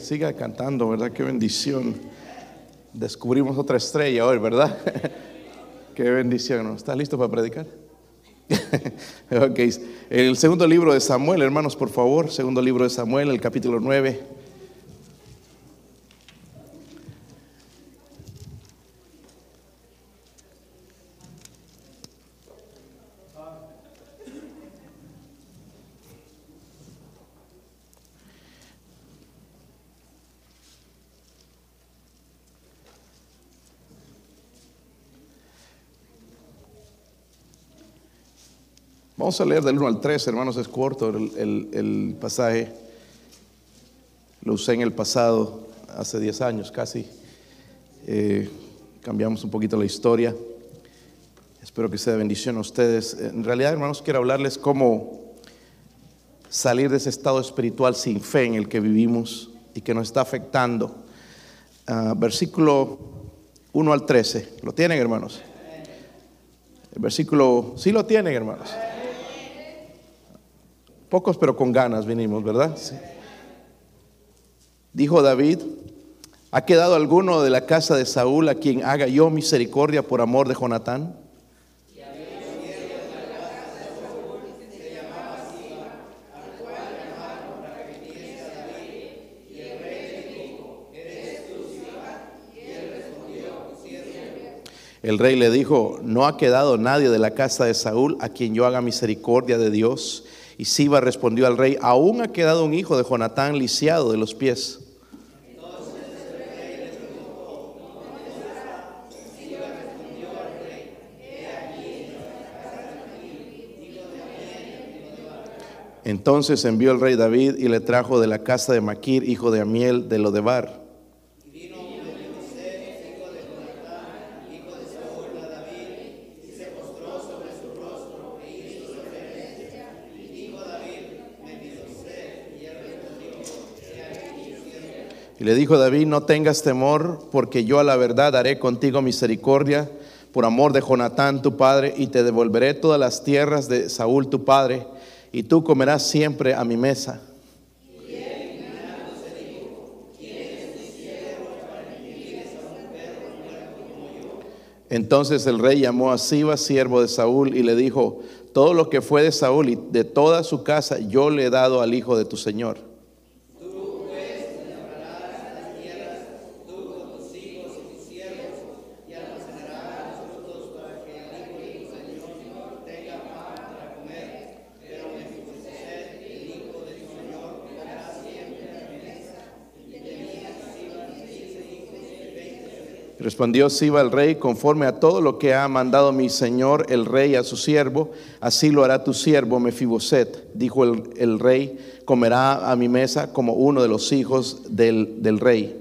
siga cantando, ¿verdad? Qué bendición. Descubrimos otra estrella hoy, ¿verdad? Qué bendición. ¿Está listo para predicar? ok. El segundo libro de Samuel, hermanos, por favor. Segundo libro de Samuel, el capítulo 9. Vamos a leer del 1 al 3, hermanos, es corto el, pasaje. Lo usé en el pasado, hace 10 años casi. Eh, cambiamos un poquito la historia. Espero que sea bendición a ustedes. En realidad, hermanos, quiero hablarles cómo salir de ese estado espiritual sin fe en el que vivimos y que nos está afectando. Ah, versículo 1 al 13. ¿Lo tienen, hermanos? El versículo, sí lo tienen, hermanos. Pocos pero con ganas vinimos, ¿verdad? Dijo David, ¿ha quedado alguno de la casa de Saúl a quien haga yo misericordia por amor de Jonatán? El rey le dijo, no ha quedado nadie de la casa de Saúl a quien yo haga misericordia de Dios. Y Siba respondió al rey, aún ha quedado un hijo de Jonatán lisiado de los pies. Entonces envió el rey David y le trajo de la casa de Maquir, hijo de Amiel, de Lodebar. Le dijo David, no tengas temor, porque yo a la verdad haré contigo misericordia por amor de Jonatán tu padre, y te devolveré todas las tierras de Saúl tu padre, y tú comerás siempre a mi mesa. Entonces el rey llamó a Siba, siervo de Saúl, y le dijo, todo lo que fue de Saúl y de toda su casa yo le he dado al hijo de tu señor. Respondió Siba el rey, conforme a todo lo que ha mandado mi señor el rey a su siervo, así lo hará tu siervo Mefiboset. Dijo el, rey, comerá a mi mesa como uno de los hijos del, del rey.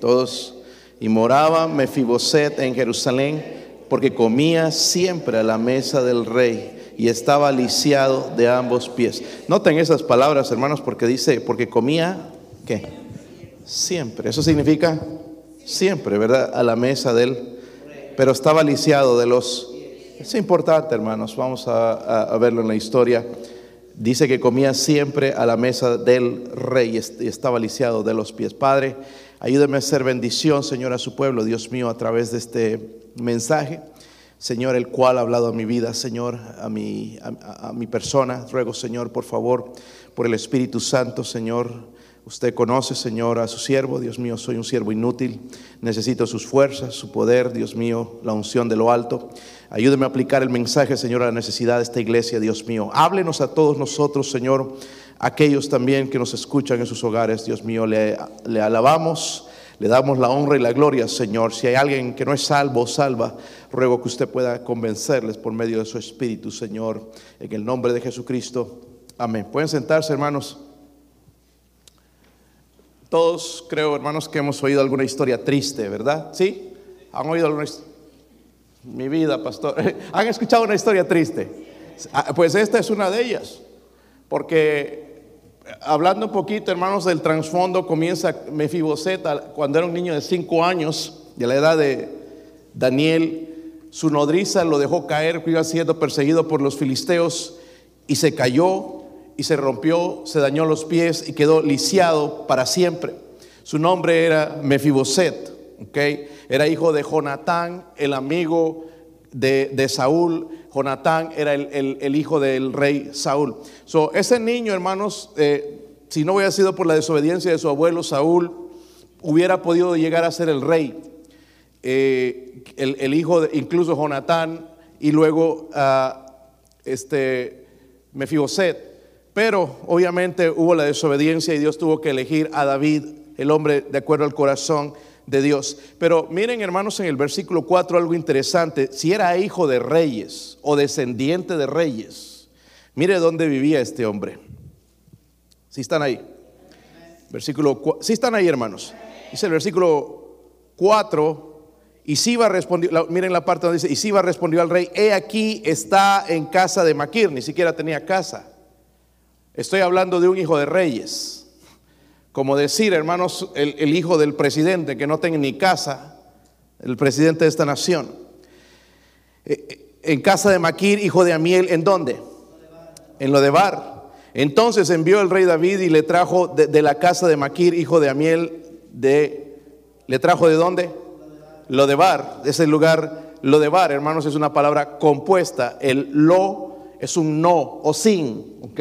Todos, y moraba Mefiboset en Jerusalén, porque comía siempre a la mesa del rey y estaba lisiado de ambos pies. Noten esas palabras, hermanos, porque dice, porque comía, ¿qué? Siempre. Eso significa siempre, ¿verdad? A la mesa de él. Pero estaba lisiado de los... Es importante, hermanos, vamos a, verlo en la historia. Dice que comía siempre a la mesa del rey y estaba lisiado de los pies. Padre, ayúdame a hacer bendición, Señor, a su pueblo, Dios mío, a través de este mensaje. Señor, el cual ha hablado a mi vida, Señor, a mi, a, mi persona. Ruego, Señor, por favor, por el Espíritu Santo, Señor. Usted conoce, Señor, a su siervo. Dios mío, soy un siervo inútil. Necesito sus fuerzas, su poder, Dios mío, la unción de lo alto. Ayúdeme a aplicar el mensaje, Señor, a la necesidad de esta iglesia, Dios mío. Háblenos a todos nosotros, Señor, aquellos también que nos escuchan en sus hogares, Dios mío. Le, le alabamos le damos la honra y la gloria, Señor. Si hay alguien que no es salvo o salva, ruego que usted pueda convencerles por medio de su Espíritu, Señor, en el nombre de Jesucristo. Amén. Pueden sentarse, hermanos. Todos creo, hermanos, que hemos oído alguna historia triste, ¿verdad? ¿Sí? ¿Han oído alguna historia? Mi vida, pastor. ¿Han escuchado una historia triste? Ah, pues esta es una de ellas. Porque hablando un poquito, hermanos, del trasfondo, comienza Mefiboset cuando era un niño de cinco años, de la edad de Daniel, su nodriza lo dejó caer, iba siendo perseguido por los filisteos y se cayó y se rompió, se dañó los pies y quedó lisiado para siempre. Su nombre era Mefiboset, ¿okay? era hijo de Jonatán, el amigo de, Saúl. Jonatán era el, hijo del rey Saúl. So, ese niño, hermanos, eh, si no hubiera sido por la desobediencia de su abuelo Saúl, hubiera podido llegar a ser el rey. Eh, el, hijo de incluso Jonatán y luego uh, este Mefiboset. Pero obviamente hubo la desobediencia y Dios tuvo que elegir a David, el hombre de acuerdo al corazón de Dios. Pero miren hermanos en el versículo 4 algo interesante. Si era hijo de reyes o descendiente de reyes, mire dónde vivía este hombre. Si están ahí. Versículo Si están ahí hermanos. Dice el versículo 4. Y Siba respondió, miren la parte donde dice, y Siba respondió al rey, he aquí está en casa de Maquir, ni siquiera tenía casa. Estoy hablando de un hijo de reyes. Como decir, hermanos, el, hijo del presidente que no tiene ni casa, el presidente de esta nación. Eh, eh, en casa de Maquir, hijo de Amiel, ¿en dónde? En lo de Bar. Entonces envió el rey David y le trajo de, la casa de Maquir, hijo de Amiel, de, ¿le trajo de dónde? Lo de Bar, ese lugar, lo de Bar, hermanos, es una palabra compuesta. El lo es un no o sin, ¿ok?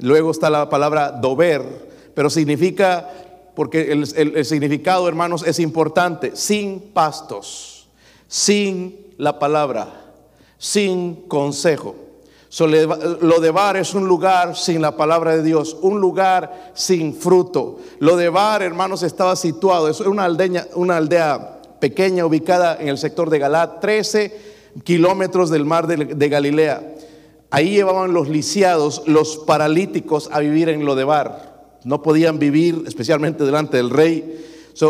Luego está la palabra dover, pero significa, porque el, significado, hermanos, es importante, sin pastos, sin la palabra, sin consejo. lo de Bar es un lugar sin la palabra de Dios, un lugar sin fruto. Lo de Bar, hermanos, estaba situado, es una aldea, una aldea pequeña ubicada en el sector de Galat, 13 kilómetros del mar de Galilea. Ahí llevaban los lisiados, los paralíticos a vivir en Lodebar. No podían vivir, especialmente delante del rey.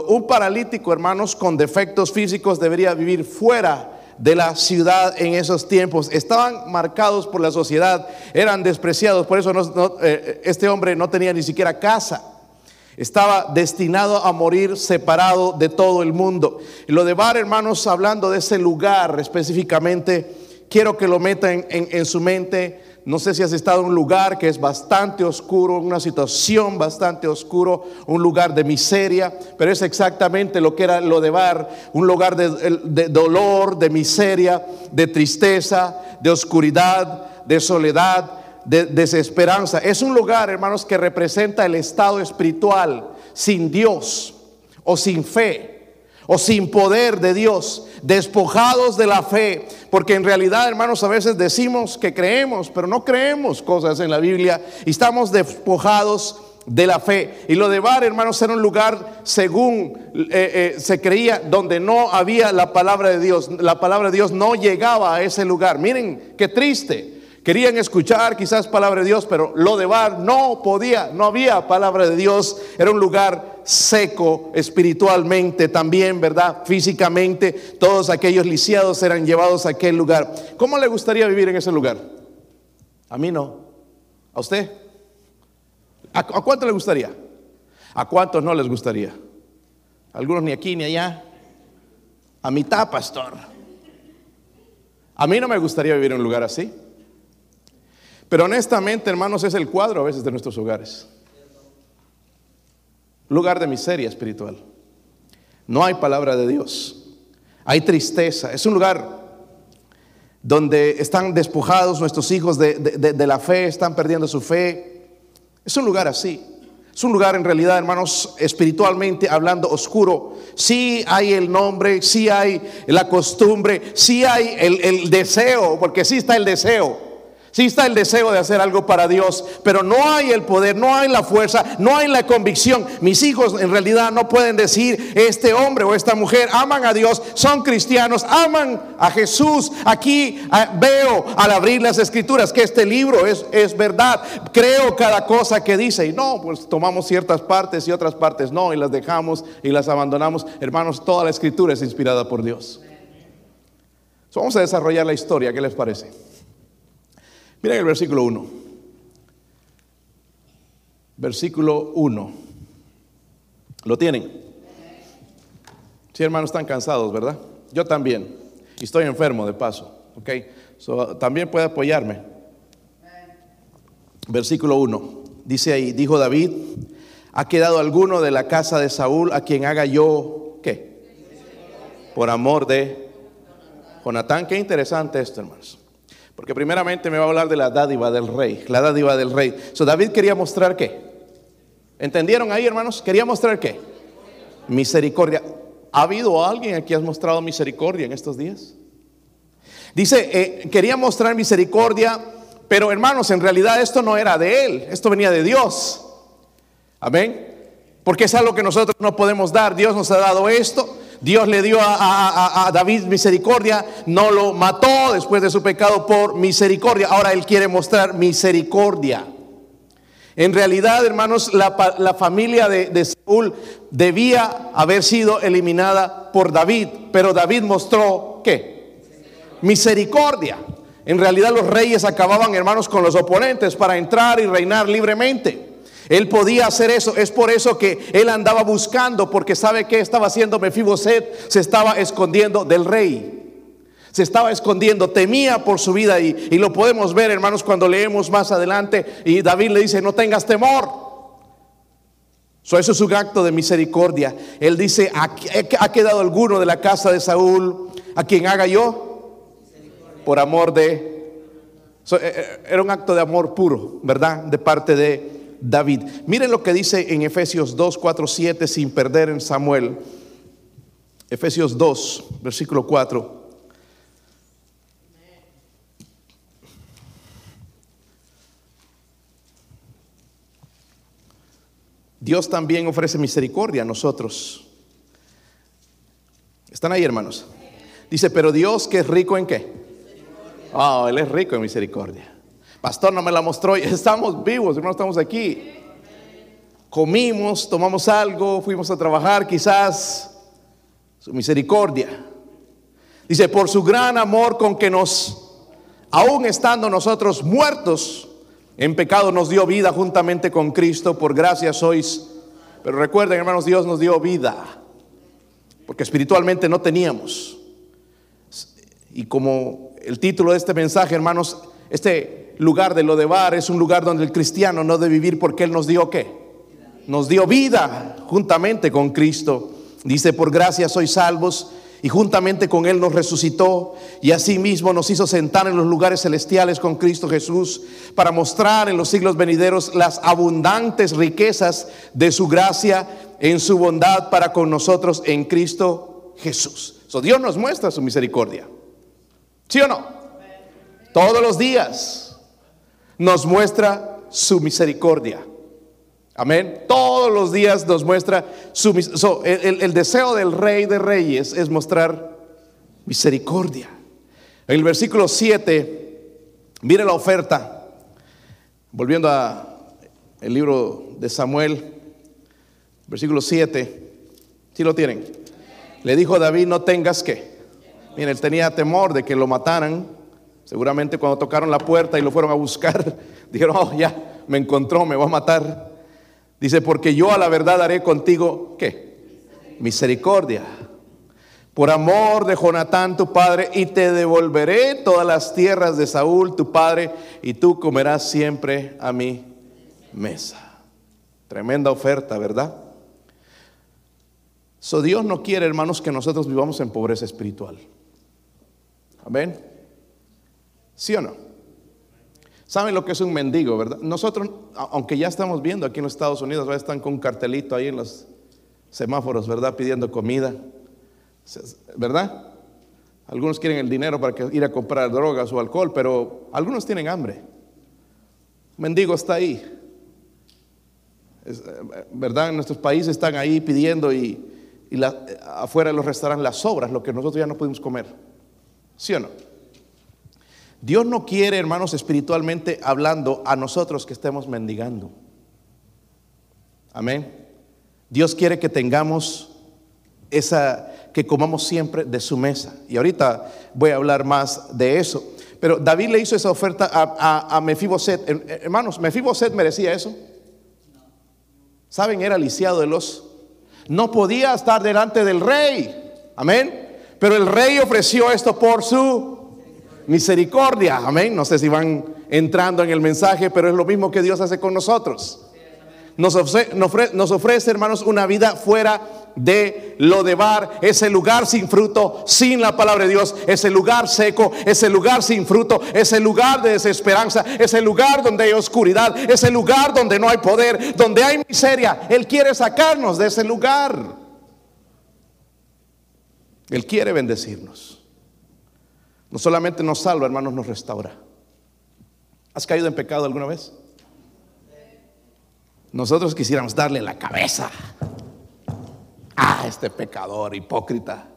un paralítico, hermanos, con defectos físicos debería vivir fuera de la ciudad en esos tiempos. Estaban marcados por la sociedad, eran despreciados. Por eso eh, este hombre no tenía ni siquiera casa. Estaba destinado a morir separado de todo el mundo. Y lo de Bar, hermanos, hablando de ese lugar específicamente, quiero que lo metan en, su mente. No sé si has estado en un lugar que es bastante oscuro, una situación bastante oscuro, un lugar de miseria, pero es exactamente lo que era lo de Bar, un lugar de, dolor, de miseria, de tristeza, de oscuridad, de soledad, de desesperanza. Es un lugar, hermanos, que representa el estado espiritual sin Dios o sin fe o sin poder de Dios, despojados de la fe, porque en realidad, hermanos, a veces decimos que creemos, pero no creemos cosas en la Biblia y estamos despojados de la fe. Y lo de Bar, hermanos, era un lugar, según eh, eh, se creía, donde no había la palabra de Dios. La palabra de Dios no llegaba a ese lugar. Miren, qué triste. Querían escuchar quizás palabra de Dios, pero lo de Bar no podía, no había palabra de Dios. Era un lugar seco espiritualmente también, ¿verdad? Físicamente. Todos aquellos lisiados eran llevados a aquel lugar. ¿Cómo le gustaría vivir en ese lugar? A mí no. ¿A usted? ¿A, cuánto le gustaría? ¿A cuántos no les gustaría? Algunos ni aquí ni allá. A mitad, pastor. A mí no me gustaría vivir en un lugar así. Pero honestamente, hermanos, es el cuadro a veces de nuestros hogares. Lugar de miseria espiritual. No hay palabra de Dios. Hay tristeza. Es un lugar donde están despojados nuestros hijos de, la fe, están perdiendo su fe. Es un lugar así. Es un lugar en realidad, hermanos, espiritualmente hablando oscuro. Sí hay el nombre, sí hay la costumbre, sí hay el, el deseo, porque sí está el deseo. Sí está el deseo de hacer algo para Dios, pero no hay el poder, no hay la fuerza, no hay la convicción. Mis hijos en realidad no pueden decir, este hombre o esta mujer aman a Dios, son cristianos, aman a Jesús. Aquí ah, veo al abrir las escrituras que este libro es, es verdad. Creo cada cosa que dice y no, pues tomamos ciertas partes y otras partes no y las dejamos y las abandonamos. Hermanos, toda la escritura es inspirada por Dios. vamos a desarrollar la historia, ¿qué les parece? Miren el versículo 1. Versículo 1. ¿Lo tienen? Sí, hermanos, están cansados, ¿verdad? Yo también. Y estoy enfermo de paso. ¿Ok? también puede apoyarme. Versículo 1. Dice ahí, dijo David, ¿ha quedado alguno de la casa de Saúl a quien haga yo qué? Por amor de Jonatán. Qué interesante esto, hermanos. Porque primeramente me va a hablar de la dádiva del rey, la dádiva del rey. So David quería mostrar qué? ¿Entendieron ahí, hermanos? Quería mostrar qué? Misericordia. ¿Ha habido alguien aquí que ha mostrado misericordia en estos días? Dice, eh, quería mostrar misericordia, pero hermanos, en realidad esto no era de él, esto venía de Dios. Amén. Porque es algo que nosotros no podemos dar. Dios nos ha dado esto. Dios le dio a, David misericordia, no lo mató después de su pecado por misericordia. Ahora él quiere mostrar misericordia. En realidad, hermanos, la, familia de, Saúl debía haber sido eliminada por David, pero David mostró qué? Misericordia. En realidad los reyes acababan, hermanos, con los oponentes para entrar y reinar libremente. Él podía hacer eso. Es por eso que él andaba buscando, porque sabe que estaba haciendo Mefiboset, se estaba escondiendo del rey. Se estaba escondiendo, temía por su vida y, lo podemos ver, hermanos, cuando leemos más adelante. Y David le dice: No tengas temor. eso es un acto de misericordia. Él dice: ¿Ha quedado alguno de la casa de Saúl a quien haga yo? Por amor de. Eh, eh, era un acto de amor puro, ¿verdad? De parte de David. Miren lo que dice en Efesios 2, 4, 7, sin perder en Samuel. Efesios 2, versículo 4. Dios también ofrece misericordia a nosotros. ¿Están ahí, hermanos? Dice, pero Dios que es rico en qué? Oh, Él es rico en misericordia. Pastor no me la mostró. Estamos vivos, hermanos, estamos aquí. Comimos, tomamos algo, fuimos a trabajar, quizás su misericordia. Dice, por su gran amor con que nos, aún estando nosotros muertos en pecado, nos dio vida juntamente con Cristo. Por gracia sois. Pero recuerden, hermanos, Dios nos dio vida. Porque espiritualmente no teníamos. Y como el título de este mensaje, hermanos, este lugar de lo de bar es un lugar donde el cristiano no debe vivir porque Él nos dio qué? Nos dio vida juntamente con Cristo. Dice, por gracia sois salvos y juntamente con Él nos resucitó y asimismo nos hizo sentar en los lugares celestiales con Cristo Jesús para mostrar en los siglos venideros las abundantes riquezas de su gracia en su bondad para con nosotros en Cristo Jesús. So, Dios nos muestra su misericordia. ¿Sí o no? Todos los días nos muestra su misericordia. Amén. Todos los días nos muestra su el, el, deseo del rey de reyes es mostrar misericordia. En el versículo 7, mire la oferta. Volviendo a el libro de Samuel, versículo 7. Si lo tienen? Le dijo David, no tengas que. Miren, él tenía temor de que lo mataran Seguramente cuando tocaron la puerta y lo fueron a buscar, dijeron, oh, ya, me encontró, me va a matar. Dice, porque yo a la verdad haré contigo, ¿qué? Misericordia. Por amor de Jonatán, tu padre, y te devolveré todas las tierras de Saúl, tu padre, y tú comerás siempre a mi mesa. Tremenda oferta, ¿verdad? So Dios no quiere, hermanos, que nosotros vivamos en pobreza espiritual. Amén. ¿Sí o no? ¿Saben lo que es un mendigo, verdad? Nosotros, aunque ya estamos viendo aquí en los Estados Unidos, están con un cartelito ahí en los semáforos, ¿verdad? Pidiendo comida, ¿verdad? Algunos quieren el dinero para ir a comprar drogas o alcohol, pero algunos tienen hambre. mendigo está ahí. ¿Verdad? En nuestros países están ahí pidiendo y, afuera de los restaurantes las sobras, lo que nosotros ya no podemos comer. ¿Sí o no? Dios no quiere, hermanos, espiritualmente hablando, a nosotros que estemos mendigando. Amén. Dios quiere que tengamos esa, que comamos siempre de su mesa. Y ahorita voy a hablar más de eso. Pero David le hizo esa oferta a, a, Mefiboset. Hermanos, Mefiboset merecía eso. ¿Saben? Era lisiado de los. No podía estar delante del rey. Amén. Pero el rey ofreció esto por su misericordia. Amén. No sé si van entrando en el mensaje, pero es lo mismo que Dios hace con nosotros. Nos ofrece, hermanos, una vida fuera de lo de bar, ese lugar sin fruto, sin la palabra de Dios, ese lugar seco, ese lugar sin fruto, ese lugar de desesperanza, ese lugar donde hay oscuridad, ese lugar donde no hay poder, donde hay miseria. Él quiere sacarnos de ese lugar. Él quiere bendecirnos. No solamente nos salva, hermanos, nos restaura. ¿Has caído en pecado alguna vez? Nosotros quisiéramos darle la cabeza a este pecador hipócrita.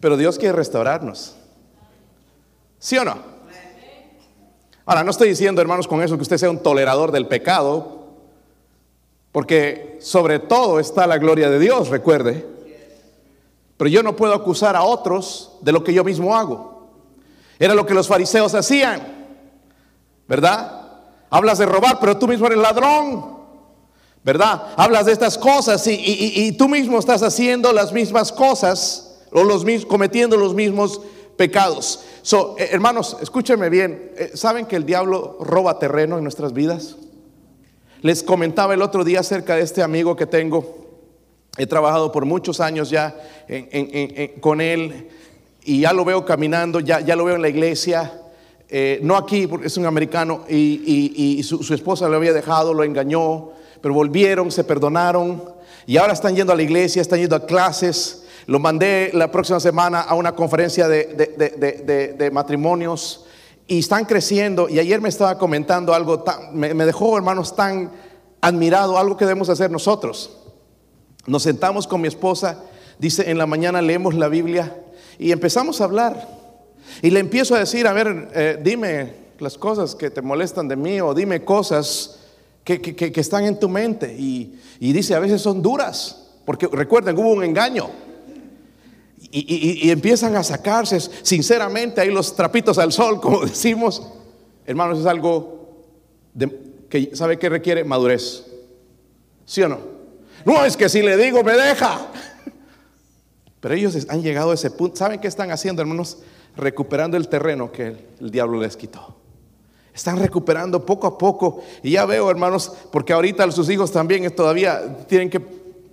Pero Dios quiere restaurarnos. ¿Sí o no? Ahora, no estoy diciendo, hermanos, con eso que usted sea un tolerador del pecado, porque sobre todo está la gloria de Dios, recuerde. Pero yo no puedo acusar a otros de lo que yo mismo hago. Era lo que los fariseos hacían, ¿verdad? Hablas de robar, pero tú mismo eres ladrón. ¿verdad? Hablas de estas cosas y, tú mismo estás haciendo las mismas cosas o los cometiendo los mismos pecados. So, eh, hermanos, escúchenme bien. Eh, ¿Saben que el diablo roba terreno en nuestras vidas? Les comentaba el otro día acerca de este amigo que tengo. He trabajado por muchos años ya con él y ya lo veo caminando, ya, ya lo veo en la iglesia. Eh, no aquí, porque es un americano y, su, su esposa lo había dejado, lo engañó pero volvieron, se perdonaron y ahora están yendo a la iglesia, están yendo a clases. Lo mandé la próxima semana a una conferencia de, matrimonios y están creciendo. Y ayer me estaba comentando algo, tan, me dejó hermanos tan admirado, algo que debemos hacer nosotros. Nos sentamos con mi esposa, dice, en la mañana leemos la Biblia y empezamos a hablar. Y le empiezo a decir, a ver, eh, dime las cosas que te molestan de mí o dime cosas que, están en tu mente. Y, dice, a veces son duras, porque recuerden, hubo un engaño. Y, empiezan a sacarse sinceramente ahí los trapitos al sol, como decimos. Hermanos, es algo que sabe que requiere madurez. ¿Sí o no? No es que si le digo me deja. Pero ellos han llegado a ese punto. ¿Saben qué están haciendo, hermanos? Recuperando el terreno que el diablo les quitó. Están recuperando poco a poco. Y ya veo, hermanos, porque ahorita sus hijos también todavía tienen que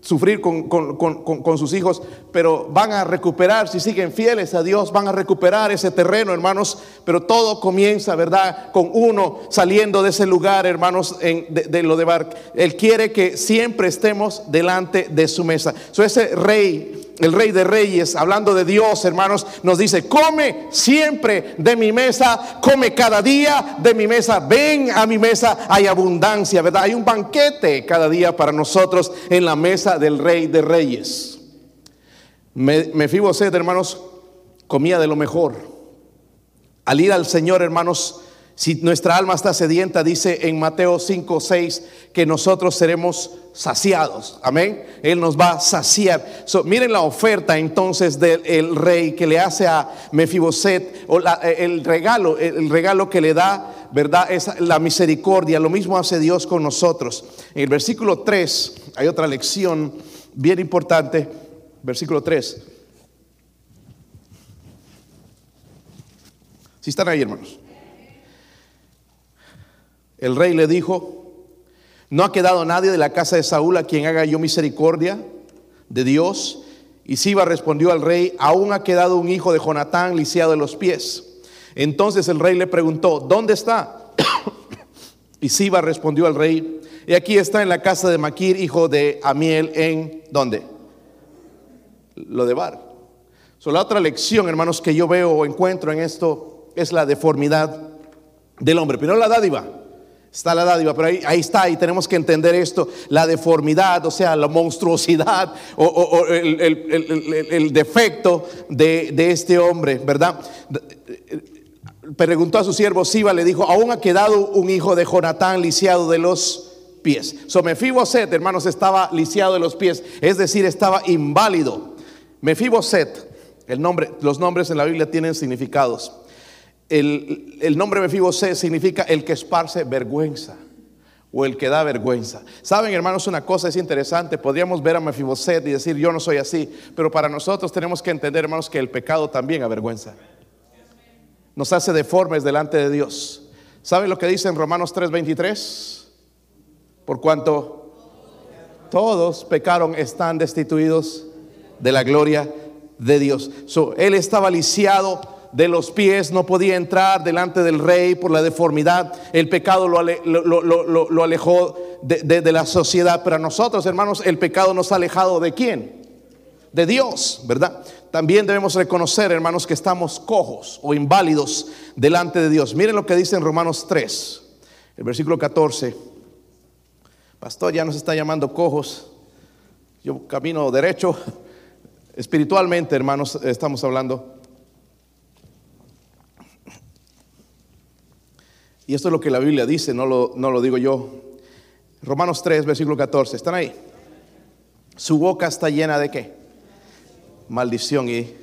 sufrir con, sus hijos, pero van a recuperar, si siguen fieles a Dios, van a recuperar ese terreno, hermanos, pero todo comienza, ¿verdad? Con uno saliendo de ese lugar, hermanos, de, lo de Bar. Él quiere que siempre estemos delante de su mesa. So, ese rey el rey de reyes, hablando de Dios, hermanos, nos dice, come siempre de mi mesa, come cada día de mi mesa, ven a mi mesa, hay abundancia, ¿verdad? Hay un banquete cada día para nosotros en la mesa del rey de reyes. Me, me sed, hermanos, comía de lo mejor. Al ir al Señor, hermanos, si nuestra alma está sedienta, dice en Mateo 5, 6, que nosotros seremos saciados. Amén. Él nos va a saciar. miren la oferta entonces del rey que le hace a Mefiboset, o eh, el regalo, el regalo que le da, ¿verdad? Es la misericordia. Lo mismo hace Dios con nosotros. En el versículo 3 hay otra lección bien importante. Versículo 3. Si están ahí, hermanos. El rey le dijo, no ha quedado nadie de la casa de Saúl a quien haga yo misericordia de Dios. Y Siba respondió al rey, aún ha quedado un hijo de Jonatán lisiado de los pies. Entonces el rey le preguntó, ¿dónde está? y Siba respondió al rey, y aquí está en la casa de Maquir, hijo de Amiel, en ¿dónde? Lo de Bar. La otra lección, hermanos, que yo veo o encuentro en esto es la deformidad del hombre. Pero la dádiva. Está la dádiva, pero ahí, está, y tenemos que entender esto, la deformidad, o sea, la monstruosidad o, el, defecto de, este hombre, ¿verdad? Preguntó a su siervo Siba, le dijo, aún ha quedado un hijo de Jonatán lisiado de los pies. So Mefiboset, hermanos, estaba lisiado de los pies, es decir, estaba inválido. Mefiboset, el nombre, los nombres en la Biblia tienen significados el, nombre Mefiboset significa el que esparce vergüenza o el que da vergüenza. Saben, hermanos, una cosa es interesante. Podríamos ver a Mefiboset y decir, yo no soy así. Pero para nosotros tenemos que entender, hermanos, que el pecado también avergüenza. Nos hace deformes delante de Dios. ¿Saben lo que dice en Romanos 3:23? Por cuanto todos pecaron, están destituidos de la gloria de Dios. él estaba lisiado de los pies, no podía entrar delante del rey por la deformidad. El pecado lo, alejó de, la sociedad. Pero a nosotros, hermanos, el pecado nos ha alejado de quién? De Dios, ¿verdad? También debemos reconocer, hermanos, que estamos cojos o inválidos delante de Dios. Miren lo que dice en Romanos 3, el versículo 14. Pastor, ya nos está llamando cojos. Yo camino derecho. Espiritualmente, hermanos, estamos hablando. Y esto es lo que la Biblia dice, no lo, no lo digo yo. Romanos 3, versículo 14. ¿Están ahí? Su boca está llena de qué? Maldición y...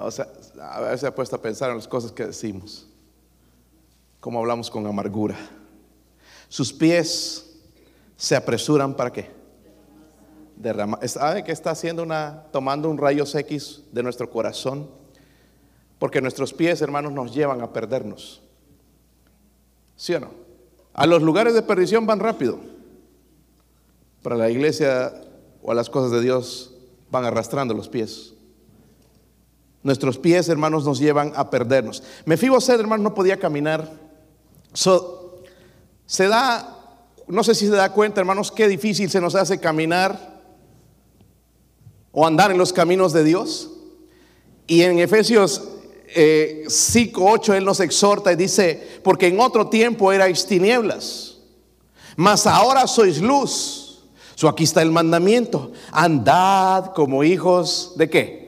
O sea, a veces se ha puesto a pensar en las cosas que decimos. Cómo hablamos con amargura. Sus pies se apresuran para qué? Derramar. ¿Sabe que está haciendo una, tomando un rayos X de nuestro corazón? Porque nuestros pies, hermanos, nos llevan a perdernos. ¿Sí o no? A los lugares de perdición van rápido. Para la iglesia o a las cosas de Dios van arrastrando los pies. Nuestros pies, hermanos, nos llevan a perdernos. Me fijo ser, hermanos, no podía caminar. se da no sé si se da cuenta, hermanos, qué difícil se nos hace caminar o andar en los caminos de Dios. Y en Efesios 5, eh, 8, Él nos exhorta y dice, porque en otro tiempo erais tinieblas, mas ahora sois luz. So aquí está el mandamiento, andad como hijos de qué?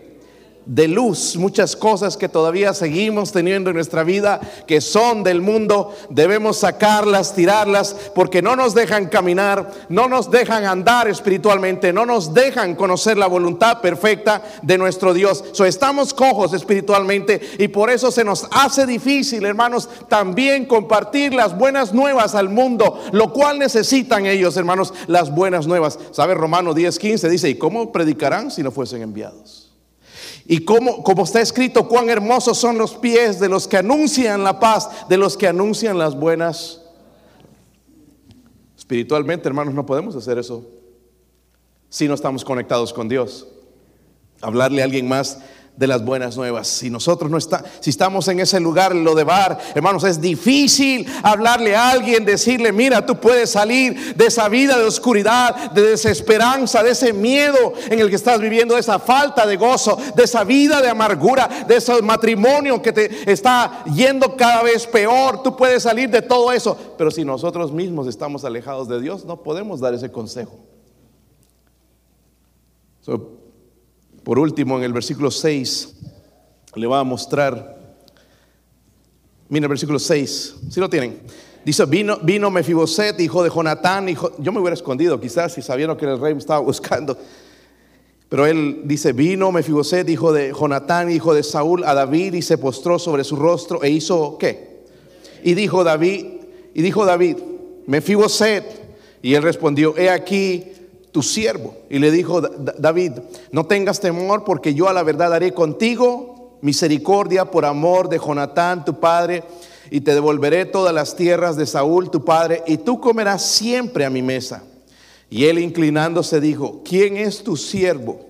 De luz, muchas cosas que todavía seguimos teniendo en nuestra vida que son del mundo, debemos sacarlas, tirarlas, porque no nos dejan caminar, no nos dejan andar espiritualmente, no nos dejan conocer la voluntad perfecta de nuestro Dios. So, estamos cojos espiritualmente y por eso se nos hace difícil, hermanos, también compartir las buenas nuevas al mundo, lo cual necesitan ellos, hermanos, las buenas nuevas. ¿Sabe Romano 10:15 dice, "¿Y cómo predicarán si no fuesen enviados?" Y como, está escrito, cuán hermosos son los pies de los que anuncian la paz, de los que anuncian las buenas. Espiritualmente, hermanos, no podemos hacer eso si no estamos conectados con Dios. Hablarle a alguien más de las buenas nuevas. Si nosotros no está, si estamos en ese lugar, lo de bar, hermanos, es difícil hablarle a alguien, decirle, mira, tú puedes salir de esa vida de oscuridad, de desesperanza, de ese miedo en el que estás viviendo, de esa falta de gozo, de esa vida de amargura, de ese matrimonio que te está yendo cada vez peor. Tú puedes salir de todo eso, pero si nosotros mismos estamos alejados de Dios, no podemos dar ese consejo. Por último, en el versículo 6, le va a mostrar, mira el versículo 6, si lo tienen. Dice, vino, vino Mefiboset, hijo de Jonatán, hijo, yo me hubiera escondido quizás si sabieron que el rey me estaba buscando. Pero él dice, vino Mefiboset, hijo de Jonatán, hijo de Saúl, a David y se postró sobre su rostro e hizo, ¿qué? Y dijo David, y dijo David, Mefiboset, y él respondió, he aquí tu siervo. Y le dijo David, no tengas temor porque yo a la verdad haré contigo misericordia por amor de Jonatán, tu padre, y te devolveré todas las tierras de Saúl, tu padre, y tú comerás siempre a mi mesa. Y él inclinándose dijo, ¿quién es tu siervo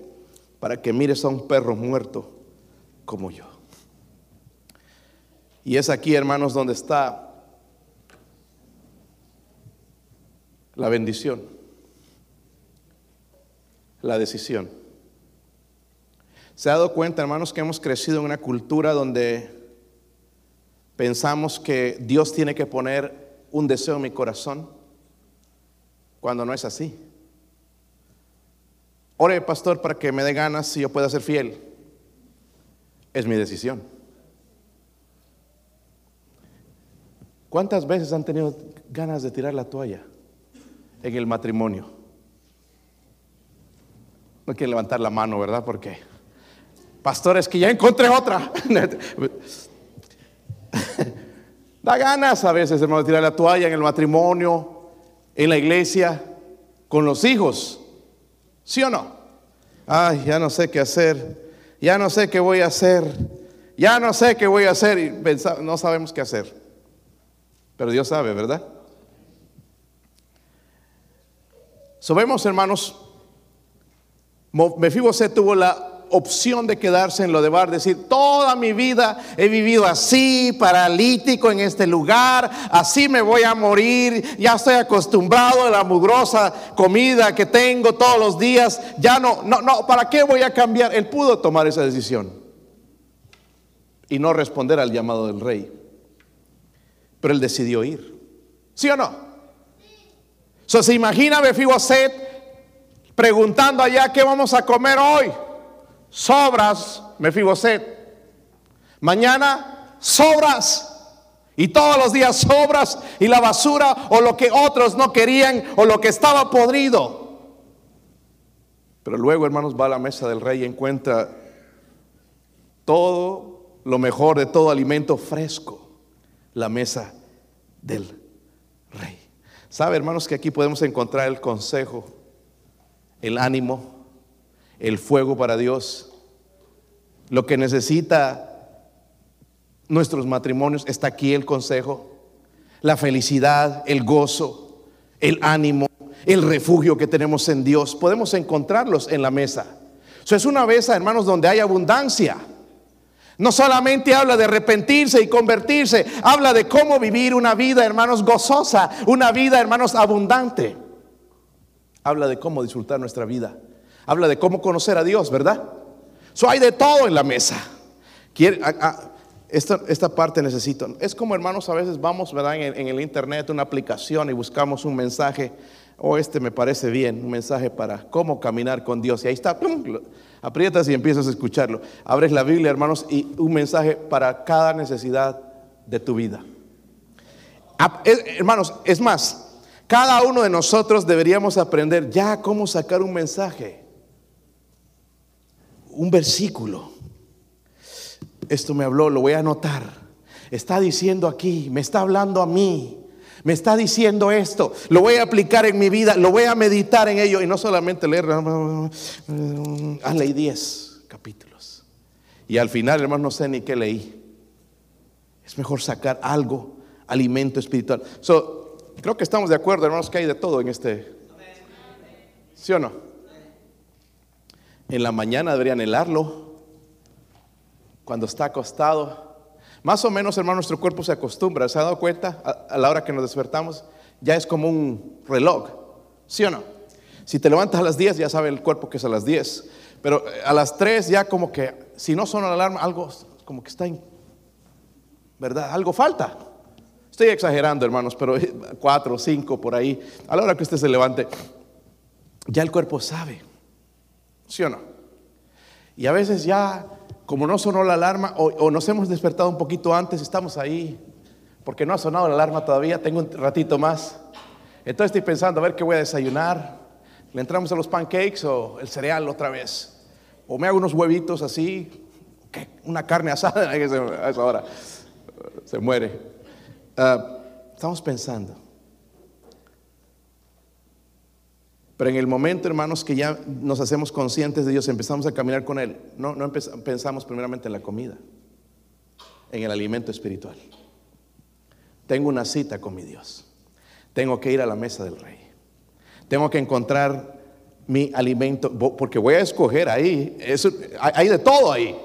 para que mires a un perro muerto como yo? Y es aquí, hermanos, donde está la bendición la decisión. ¿Se ha dado cuenta, hermanos, que hemos crecido en una cultura donde pensamos que Dios tiene que poner un deseo en mi corazón cuando no es así? Ore, pastor, para que me dé ganas si yo pueda ser fiel. Es mi decisión. ¿Cuántas veces han tenido ganas de tirar la toalla en el matrimonio? No quiere levantar la mano, ¿verdad? Porque, pastor, es que ya encontré otra. Da ganas a veces, hermano, tirar la toalla en el matrimonio, en la iglesia, con los hijos. ¿Sí o no? Ay, ya no sé qué hacer. Ya no sé qué voy a hacer. Ya no sé qué voy a hacer. Y no sabemos qué hacer. Pero Dios sabe, ¿verdad? Sabemos, hermanos, Mefibosé tuvo la opción de quedarse en lo de bar, decir, toda mi vida he vivido así, paralítico en este lugar, así me voy a morir, ya estoy acostumbrado a la mugrosa comida que tengo todos los días, ya no, no, no, ¿para qué voy a cambiar? Él pudo tomar esa decisión y no responder al llamado del rey, pero él decidió ir, ¿sí o no? So, imagina Befiboset preguntando allá qué vamos a comer hoy sobras, Mefiboset. Mañana, sobras. Y todos los días sobras y la basura o lo que otros no querían o lo que estaba podrido. Pero luego, hermanos, va a la mesa del rey y encuentra todo lo mejor de todo alimento fresco. La mesa del rey. ¿Sabe, hermanos, que aquí podemos encontrar el consejo, el ánimo, el fuego para Dios. Lo que necesita nuestros matrimonios, está aquí el consejo, la felicidad, el gozo, el ánimo, el refugio que tenemos en Dios. Podemos encontrarlos en la mesa. Eso es una mesa, hermanos, donde hay abundancia. No solamente habla de arrepentirse y convertirse, habla de cómo vivir una vida, hermanos, gozosa, una vida, hermanos, abundante. Habla de cómo disfrutar nuestra vida habla de cómo conocer a Dios, ¿verdad? So hay de todo en la mesa. esta, esta, parte necesito. Es como hermanos, a veces vamos, ¿verdad? En, el internet, una aplicación y buscamos un mensaje. Oh, este me parece bien, un mensaje para cómo caminar con Dios. Y ahí está, aprietas y empiezas a escucharlo. Abres la Biblia, hermanos, y un mensaje para cada necesidad de tu vida. hermanos, es más, cada uno de nosotros deberíamos aprender ya cómo sacar un mensaje un versículo. Esto me habló, lo voy a anotar. Está diciendo aquí, me está hablando a mí. Me está diciendo esto, lo voy a aplicar en mi vida, lo voy a meditar en ello y no solamente leer, ah, leí 10 capítulos. Y al final, hermano, no sé ni qué leí. Es mejor sacar algo, alimento espiritual. Creo que estamos de acuerdo, hermanos, que hay de todo en este. ¿Sí o no? En la mañana deberían helarlo. Cuando está acostado. Más o menos, hermano, nuestro cuerpo se acostumbra. ¿Se ha dado cuenta? A, la hora que nos despertamos, ya es como un reloj. ¿Sí o no? Si te levantas a las 10, ya sabe el cuerpo que es a las 10. Pero eh, a las 3 ya como que, si no suena la alarma, algo como que está en, ¿verdad? Algo falta. Estoy exagerando, hermanos, pero 4 o 5 por ahí, a la hora que usted se levante, ya el cuerpo sabe. ¿Sí o no? Y a veces ya, como no sonó la alarma o, nos hemos despertado un poquito antes, estamos ahí, porque no ha sonado la alarma todavía, tengo un ratito más. Entonces estoy pensando a ver qué voy a desayunar. ¿Le entramos a los pancakes o el cereal otra vez? O me hago unos huevitos así, una carne asada a esa hora. Se muere. Ah, estamos pensando. Pero en el momento, hermanos, que ya nos hacemos conscientes de Dios, empezamos a caminar con Él, no, no pensamos primeramente en la comida, en el alimento espiritual. Tengo una cita con mi Dios. Tengo que ir a la mesa del Rey. Tengo que encontrar mi alimento, porque voy a escoger ahí. Hay de todo ahí.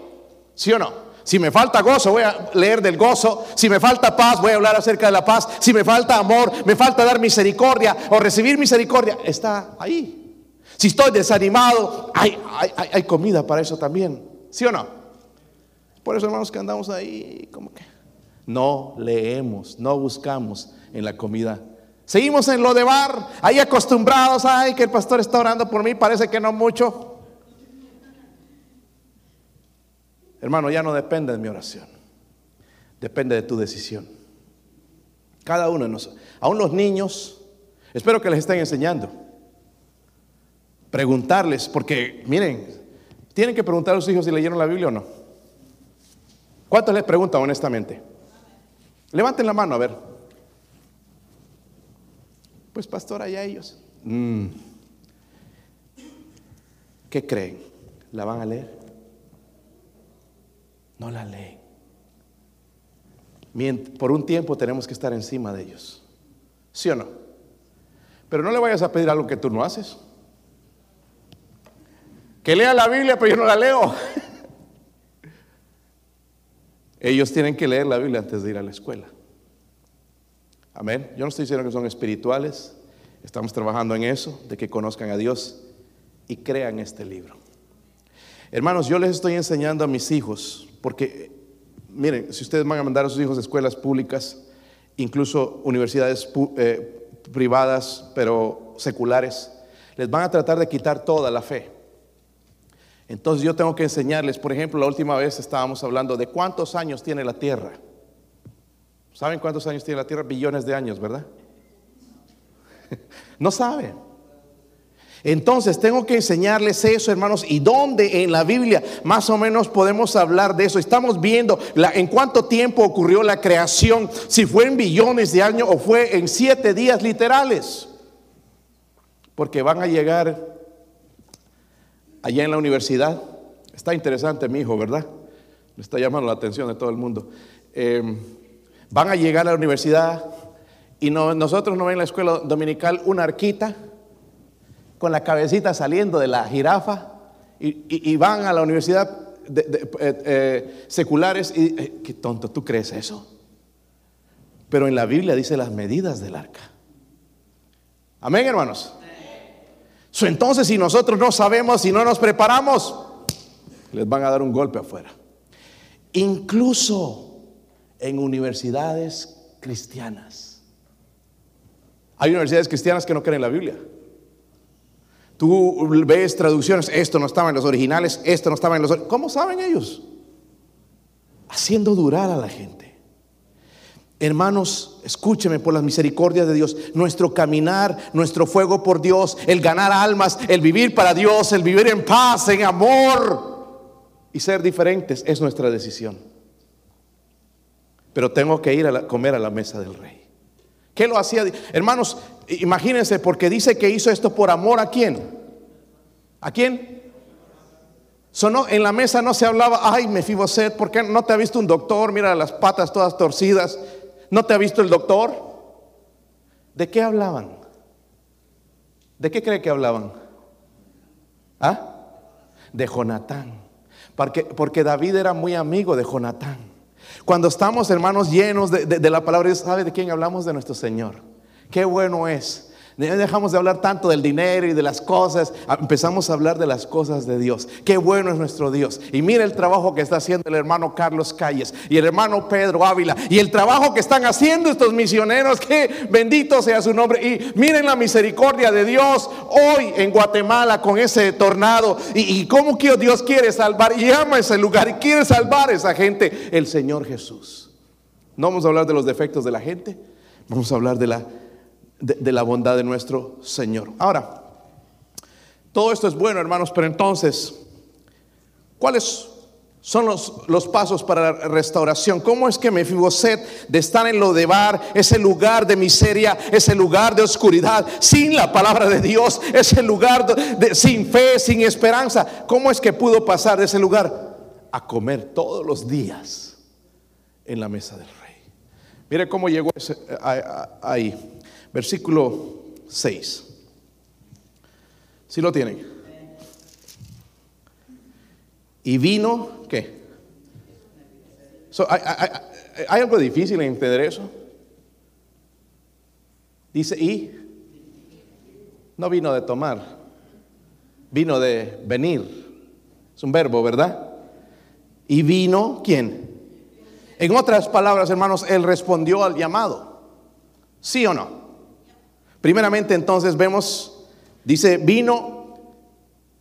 ¿Sí o no? Si me falta gozo, voy a leer del gozo. Si me falta paz, voy a hablar acerca de la paz. Si me falta amor, me falta dar misericordia o recibir misericordia, está ahí. Si estoy desanimado, hay, hay, comida para eso también. ¿Sí o no? Por eso, hermanos, que andamos ahí como que no leemos, no buscamos en la comida. Seguimos en lo de bar, ahí acostumbrados, ay, que el pastor está orando por mí, parece que no mucho. Hermano, ya no depende de mi oración. Depende de tu decisión. Cada uno de nosotros. Aún los niños, espero que les estén enseñando. Preguntarles, porque miren, tienen que preguntar a los hijos si leyeron la Biblia o no. ¿Cuántos les preguntan honestamente? Levanten la mano, a ver. Pues pastor, allá ellos. Mm. ¿Qué creen? ¿La van a leer? No la leen. Por un tiempo tenemos que estar encima de ellos. ¿Sí o no? Pero no le vayas a pedir algo que tú no haces. Que lea la Biblia, pero yo no la leo. Ellos tienen que leer la Biblia antes de ir a la escuela. Amén. Yo no estoy diciendo que son espirituales. Estamos trabajando en eso, de que conozcan a Dios y crean este libro. Hermanos, yo les estoy enseñando a mis hijos, porque miren, si ustedes van a mandar a sus hijos a escuelas públicas, incluso universidades eh, privadas, pero seculares, les van a tratar de quitar toda la fe. Entonces yo tengo que enseñarles, por ejemplo, la última vez estábamos hablando de cuántos años tiene la Tierra. ¿Saben cuántos años tiene la Tierra? Billones de años, ¿verdad? No saben. Entonces tengo que enseñarles eso, hermanos, y dónde en la Biblia más o menos podemos hablar de eso. Estamos viendo en cuánto tiempo ocurrió la creación, si fue en billones de años o fue en siete días literales. Porque van a llegar allá en la universidad. Está interesante mi hijo, ¿verdad? Me está llamando la atención de todo el mundo. Em, van a llegar a la universidad y nosotros no ven en la escuela dominical una arquita con la cabecita saliendo de la jirafa y, van a la universidad de, eh, eh, seculares y eh, qué tonto, ¿tú crees eso? Pero en la Biblia dice las medidas del arca. Amén, hermanos. entonces, si nosotros no sabemos, y no nos preparamos, les van a dar un golpe afuera. Incluso en universidades cristianas. Hay universidades cristianas que no creen en la Biblia. Tú ves traducciones, esto no estaba en los originales, esto no estaba en los... ¿Cómo saben ellos? Haciendo durar a la gente. Hermanos, escúcheme por las misericordias de Dios. Nuestro caminar, nuestro fuego por Dios, el ganar almas, el vivir para Dios, el vivir en paz, en amor y ser diferentes es nuestra decisión. Pero tengo que ir a comer a la mesa del rey. ¿Qué lo hacía? Hermanos, imagínense, porque dice que hizo esto por amor a quién? ¿A quién? Sonó, en la mesa no se hablaba, ay, me Mefiboset, ¿por qué no te ha visto un doctor? Mira las patas todas torcidas. ¿No te ha visto el doctor? ¿De qué hablaban? ¿De qué cree que hablaban? ¿Ah? De Jonatán. Porque, porque David era muy amigo de Jonatán. Cuando estamos, hermanos, llenos de, de la palabra, ¿sabe de quién hablamos? De nuestro Señor. Qué bueno es Dejamos de hablar tanto del dinero y de las cosas, ah, empezamos a hablar de las cosas de Dios. Qué bueno es nuestro Dios. Y mira el trabajo que está haciendo el hermano Carlos Calles y el hermano Pedro Ávila y el trabajo que están haciendo estos misioneros, que bendito sea su nombre. Y miren la misericordia de Dios hoy en Guatemala con ese tornado y, y cómo Dios quiere salvar y ama ese lugar y quiere salvar a esa gente, el Señor Jesús. No vamos a hablar de los defectos de la gente, vamos a hablar de la de, la bondad de nuestro Señor. Ahora, todo esto es bueno, hermanos, pero entonces, ¿cuáles son los, pasos para la restauración. ¿Cómo es que Mefiboset de estar en lo de bar, ese lugar de miseria, ese lugar de oscuridad, sin la palabra de Dios, ese lugar de, sin fe, sin esperanza, cómo es que pudo pasar de ese lugar a comer todos los días en la mesa del rey? Mire cómo llegó ahí versículo 6. Si lo tienen? Y vino, ¿qué? hay, algo difícil en entender eso. Dice, y no vino de tomar, vino de venir. Es un verbo, ¿verdad? Y vino, ¿quién? En otras palabras, hermanos, él respondió al llamado. ¿Sí o no? Primeramente entonces vemos, dice, vino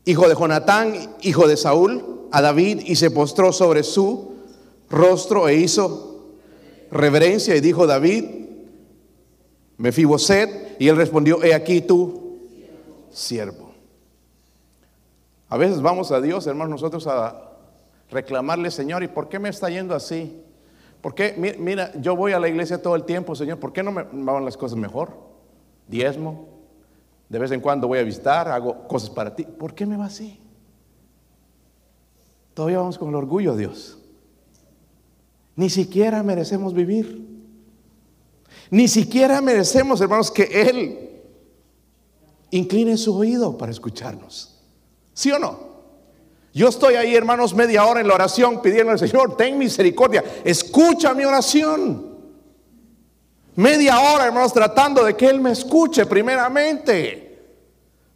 hijo de Jonatán, hijo de Saúl, a David y se postró sobre su rostro e hizo reverencia y dijo David, Mefiboset, y él respondió, he aquí tú, siervo. A veces vamos a Dios, hermanos, nosotros a reclamarle, Señor, ¿y por qué me está yendo así? ¿Por qué? Mira, yo voy a la iglesia todo el tiempo, Señor. ¿Por qué no me van las cosas mejor? Diezmo. De vez en cuando voy a visitar, hago cosas para ti. ¿Por qué me va así? Todavía vamos con el orgullo, Dios. Ni siquiera merecemos vivir. Ni siquiera merecemos, hermanos, que Él incline su oído para escucharnos. ¿Sí o no? Yo estoy ahí, hermanos, media hora en la oración pidiendo al Señor, ten misericordia, escucha mi oración. Media hora, hermanos, tratando de que Él me escuche primeramente.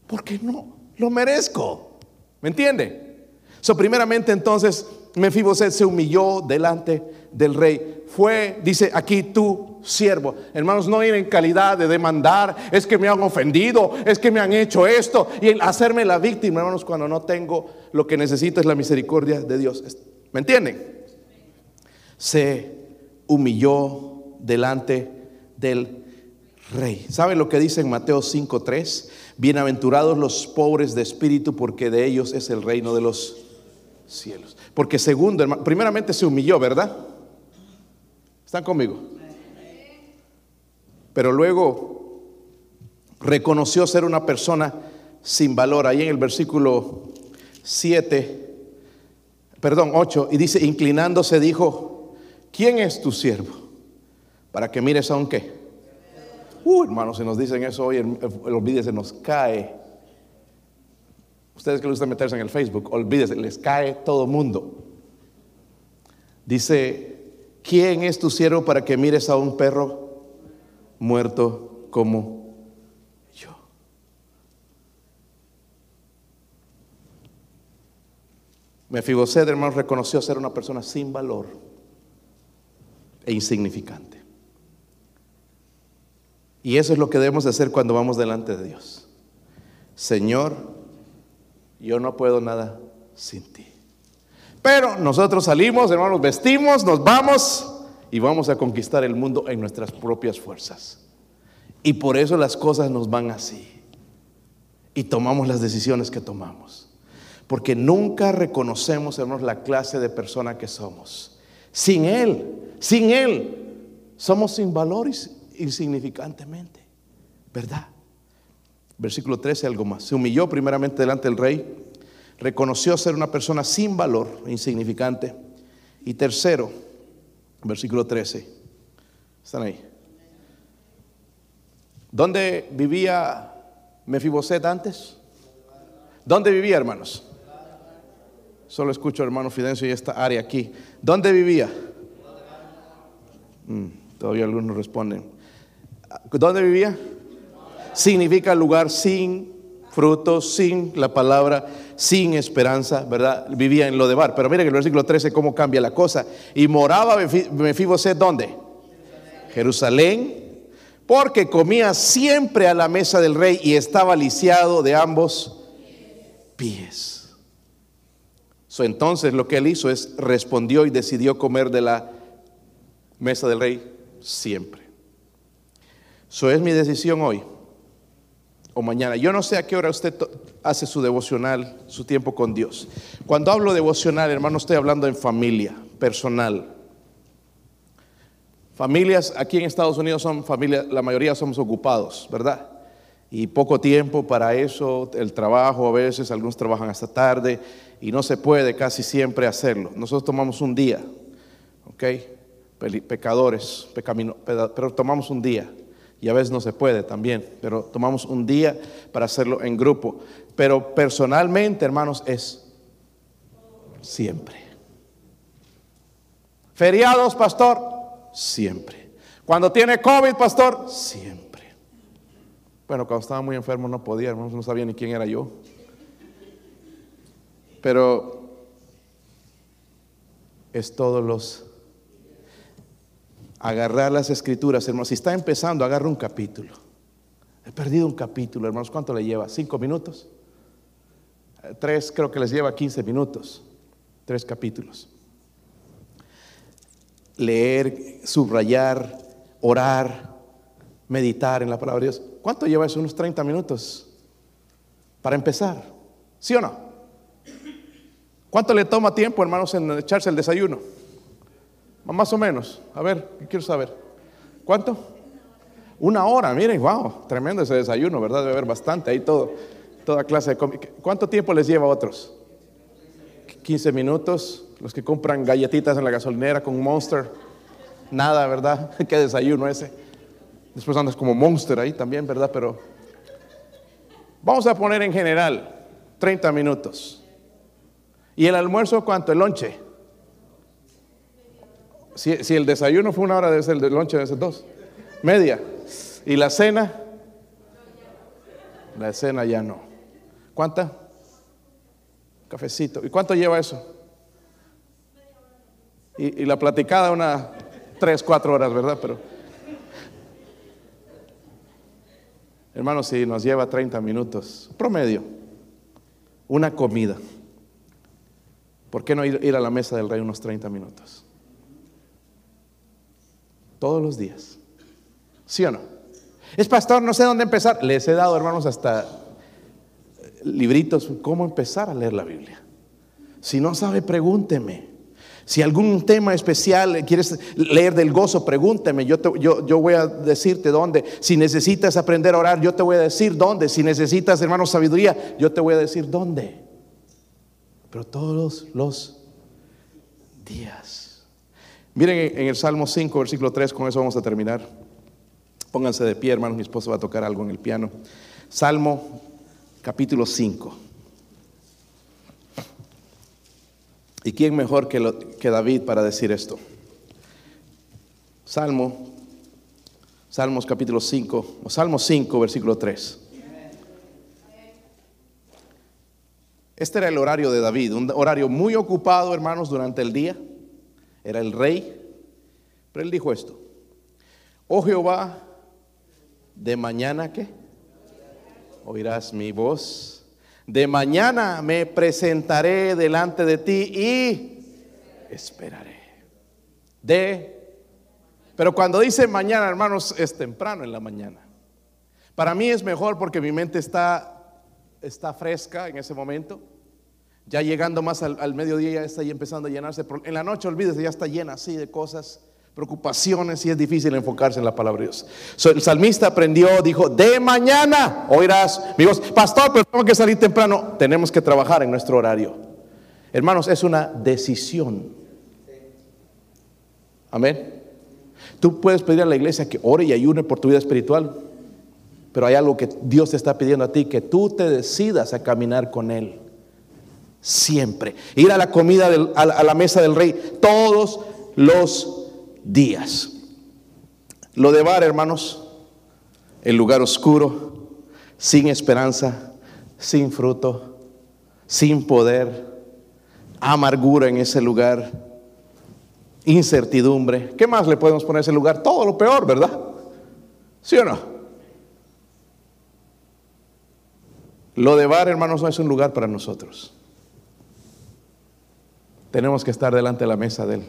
Porque no, lo merezco. ¿Me entiende? So, primeramente entonces, Mefiboset se humilló delante del rey. Fue, dice aquí tú, siervo. Hermanos, no ir en calidad de demandar, es que me han ofendido, es que me han hecho esto, y hacerme la víctima, hermanos, cuando no tengo lo que necesito es la misericordia de Dios. ¿Me entienden? Se humilló delante del rey. ¿Saben lo que dice en Mateo 5:3? Bienaventurados los pobres de espíritu, porque de ellos es el reino de los cielos. Porque segundo, primeramente se humilló, ¿verdad? ¿Están conmigo? Pero luego reconoció ser una persona sin valor. Ahí en el versículo 7, perdón, 8, y dice, inclinándose dijo, ¿quién es tu siervo? Para que mires a un qué. Uh, hermanos, si nos dicen eso hoy, el se nos cae. Ustedes que les gusta meterse en el Facebook, olvídense, les cae todo mundo. Dice, ¿quién es tu siervo para que mires a un perro muerto como Mefiboset, hermano, reconoció ser una persona sin valor e insignificante. Y eso es lo que debemos hacer cuando vamos delante de Dios. Señor, yo no puedo nada sin ti. Pero nosotros salimos, hermanos, vestimos, nos vamos y vamos a conquistar el mundo en nuestras propias fuerzas. Y por eso las cosas nos van así. Y tomamos las decisiones que tomamos. Porque nunca reconocemos, hermanos, la clase de persona que somos. Sin Él, sin Él, somos sin valor insignificantemente. ¿Verdad? Versículo 13, algo más. Se humilló primeramente delante del rey, reconoció ser una persona sin valor, insignificante. Y tercero, versículo 13. ¿Están ahí? ¿Dónde vivía Mefiboset antes? ¿Dónde vivía, hermanos? Solo escucho hermano Fidencio y esta área aquí. ¿Dónde vivía? Mm, todavía algunos responden. ¿Dónde vivía? Significa lugar sin frutos, sin la palabra, sin esperanza, ¿verdad? Vivía en lo de bar. Pero mire que el versículo 13 cómo cambia la cosa. Y moraba Mefiboset, ¿dónde? Jerusalén. Porque comía siempre a la mesa del rey y estaba lisiado de ambos pies entonces lo que él hizo es respondió y decidió comer de la mesa del rey siempre. Eso es mi decisión hoy o mañana. Yo no sé a qué hora usted hace su devocional, su tiempo con Dios. Cuando hablo devocional, hermano, estoy hablando en familia, personal. Familias aquí en Estados Unidos son familias, la mayoría somos ocupados, ¿verdad? Y poco tiempo para eso, el trabajo a veces, algunos trabajan hasta tarde y no se puede casi siempre hacerlo. Nosotros tomamos un día, ¿ok? Pecadores, pero tomamos un día. Y a veces no se puede también, pero tomamos un día para hacerlo en grupo. Pero personalmente, hermanos, es siempre. Feriados, pastor, siempre. Cuando tiene COVID, pastor, siempre. Bueno, cuando estaba muy enfermo no podía, hermanos, no sabía ni quién era yo. Pero es todos los agarrar las escrituras, hermanos. Si está empezando, agarra un capítulo. He perdido un capítulo, hermanos. ¿Cuánto le lleva? ¿Cinco minutos? Tres, creo que les lleva 15 minutos. Tres capítulos. Leer, subrayar, orar, meditar en la palabra de Dios. ¿Cuánto lleva eso? Unos 30 minutos para empezar. ¿Sí o no? ¿Cuánto le toma tiempo, hermanos, en echarse el desayuno? Más o menos. A ver, ¿qué quiero saber? ¿Cuánto? Una hora, miren, wow, tremendo ese desayuno, ¿verdad? Debe haber bastante ahí todo, toda clase de comida. ¿Cuánto tiempo les lleva a otros? 15 minutos. Los que compran galletitas en la gasolinera con Monster. Nada, ¿verdad? Qué desayuno ese. Después andas como Monster ahí también, ¿verdad? Pero vamos a poner en general 30 minutos. ¿Y el almuerzo cuánto? El lonche. Si, el desayuno fue una hora, debe ser el lonche, debe ser dos. Media. ¿Y la cena? La cena ya no. ¿Cuánta? Cafecito. ¿Y cuánto lleva eso? Y, y la platicada una tres, cuatro horas, ¿verdad? Pero, hermano, si nos lleva 30 minutos, promedio, una comida. ¿Por qué no ir, ir a la mesa del rey unos 30 minutos? Todos los días. ¿Sí o no? Es pastor, no sé dónde empezar. Les he dado, hermanos, hasta libritos, cómo empezar a leer la Biblia. Si no sabe, pregúnteme. Si algún tema especial quieres leer del gozo, pregúnteme. Yo, yo, yo, voy a decirte dónde. Si necesitas aprender a orar, yo te voy a decir dónde. Si necesitas, hermanos, sabiduría, yo te voy a decir dónde. Pero todos los días. Miren en el Salmo 5, versículo 3, con eso vamos a terminar. Pónganse de pie, hermanos, mi esposo va a tocar algo en el piano. Salmo capítulo 5. ¿Y quién mejor que, que David para decir esto? Salmo, Salmos capítulo 5, o Salmo 5, versículo 3. Este era el horario de David, un horario muy ocupado, hermanos, durante el día. Era el rey. Pero él dijo esto, oh Jehová, de mañana que oirás mi voz de mañana me presentaré delante de ti y esperaré. De pero cuando dice mañana, hermanos, es temprano en la mañana. Para mí es mejor porque mi mente está, está fresca en ese momento. Ya llegando más al, mediodía ya está ahí empezando a llenarse. En la noche, olvídese, ya está llena así de cosas preocupaciones y es difícil enfocarse en la palabra de Dios. el salmista aprendió, dijo, de mañana oirás mi voz. Pastor, pero tengo que salir temprano. Tenemos que trabajar en nuestro horario. Hermanos, es una decisión. Amén. Tú puedes pedir a la iglesia que ore y ayune por tu vida espiritual, pero hay algo que Dios te está pidiendo a ti, que tú te decidas a caminar con Él. Siempre. Ir a la comida, a la mesa del rey todos los días. Lo de Bar, hermanos, el lugar oscuro, sin esperanza, sin fruto, sin poder, amargura en ese lugar, incertidumbre. ¿Qué más le podemos poner a ese lugar? Todo lo peor, ¿verdad? ¿Sí o no? Lo de Bar, hermanos, no es un lugar para nosotros. Tenemos que estar delante de la mesa de Él.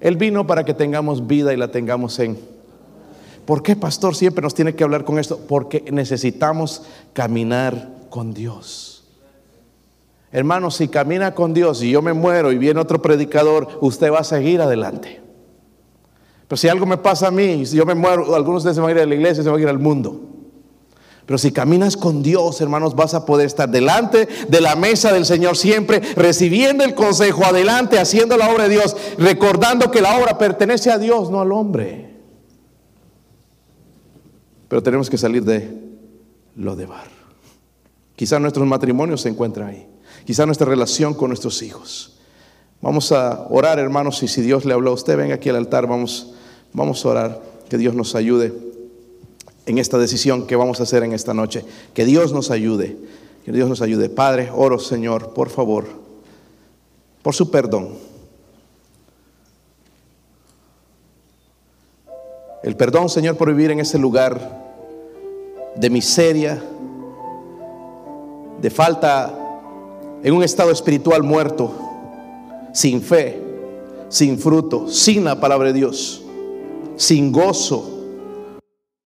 Él vino para que tengamos vida y la tengamos en. ¿Por qué, pastor, siempre nos tiene que hablar con esto? Porque necesitamos caminar con Dios. Hermano, si camina con Dios y yo me muero y viene otro predicador, usted va a seguir adelante. Pero si algo me pasa a mí, si yo me muero, algunos de ustedes se van a ir a la iglesia, se van a ir al mundo. Pero si caminas con Dios, hermanos, vas a poder estar delante de la mesa del Señor siempre, recibiendo el consejo, adelante, haciendo la obra de Dios, recordando que la obra pertenece a Dios, no al hombre. Pero tenemos que salir de lo de bar. Quizá nuestros matrimonios se encuentran ahí. Quizá nuestra relación con nuestros hijos. Vamos a orar, hermanos, y si Dios le habló a usted, venga aquí al altar, vamos, vamos a orar, que Dios nos ayude en esta decisión que vamos a hacer en esta noche. Que Dios nos ayude, que Dios nos ayude. Padre, oro Señor, por favor, por su perdón. El perdón, Señor, por vivir en ese lugar de miseria, de falta, en un estado espiritual muerto, sin fe, sin fruto, sin la palabra de Dios, sin gozo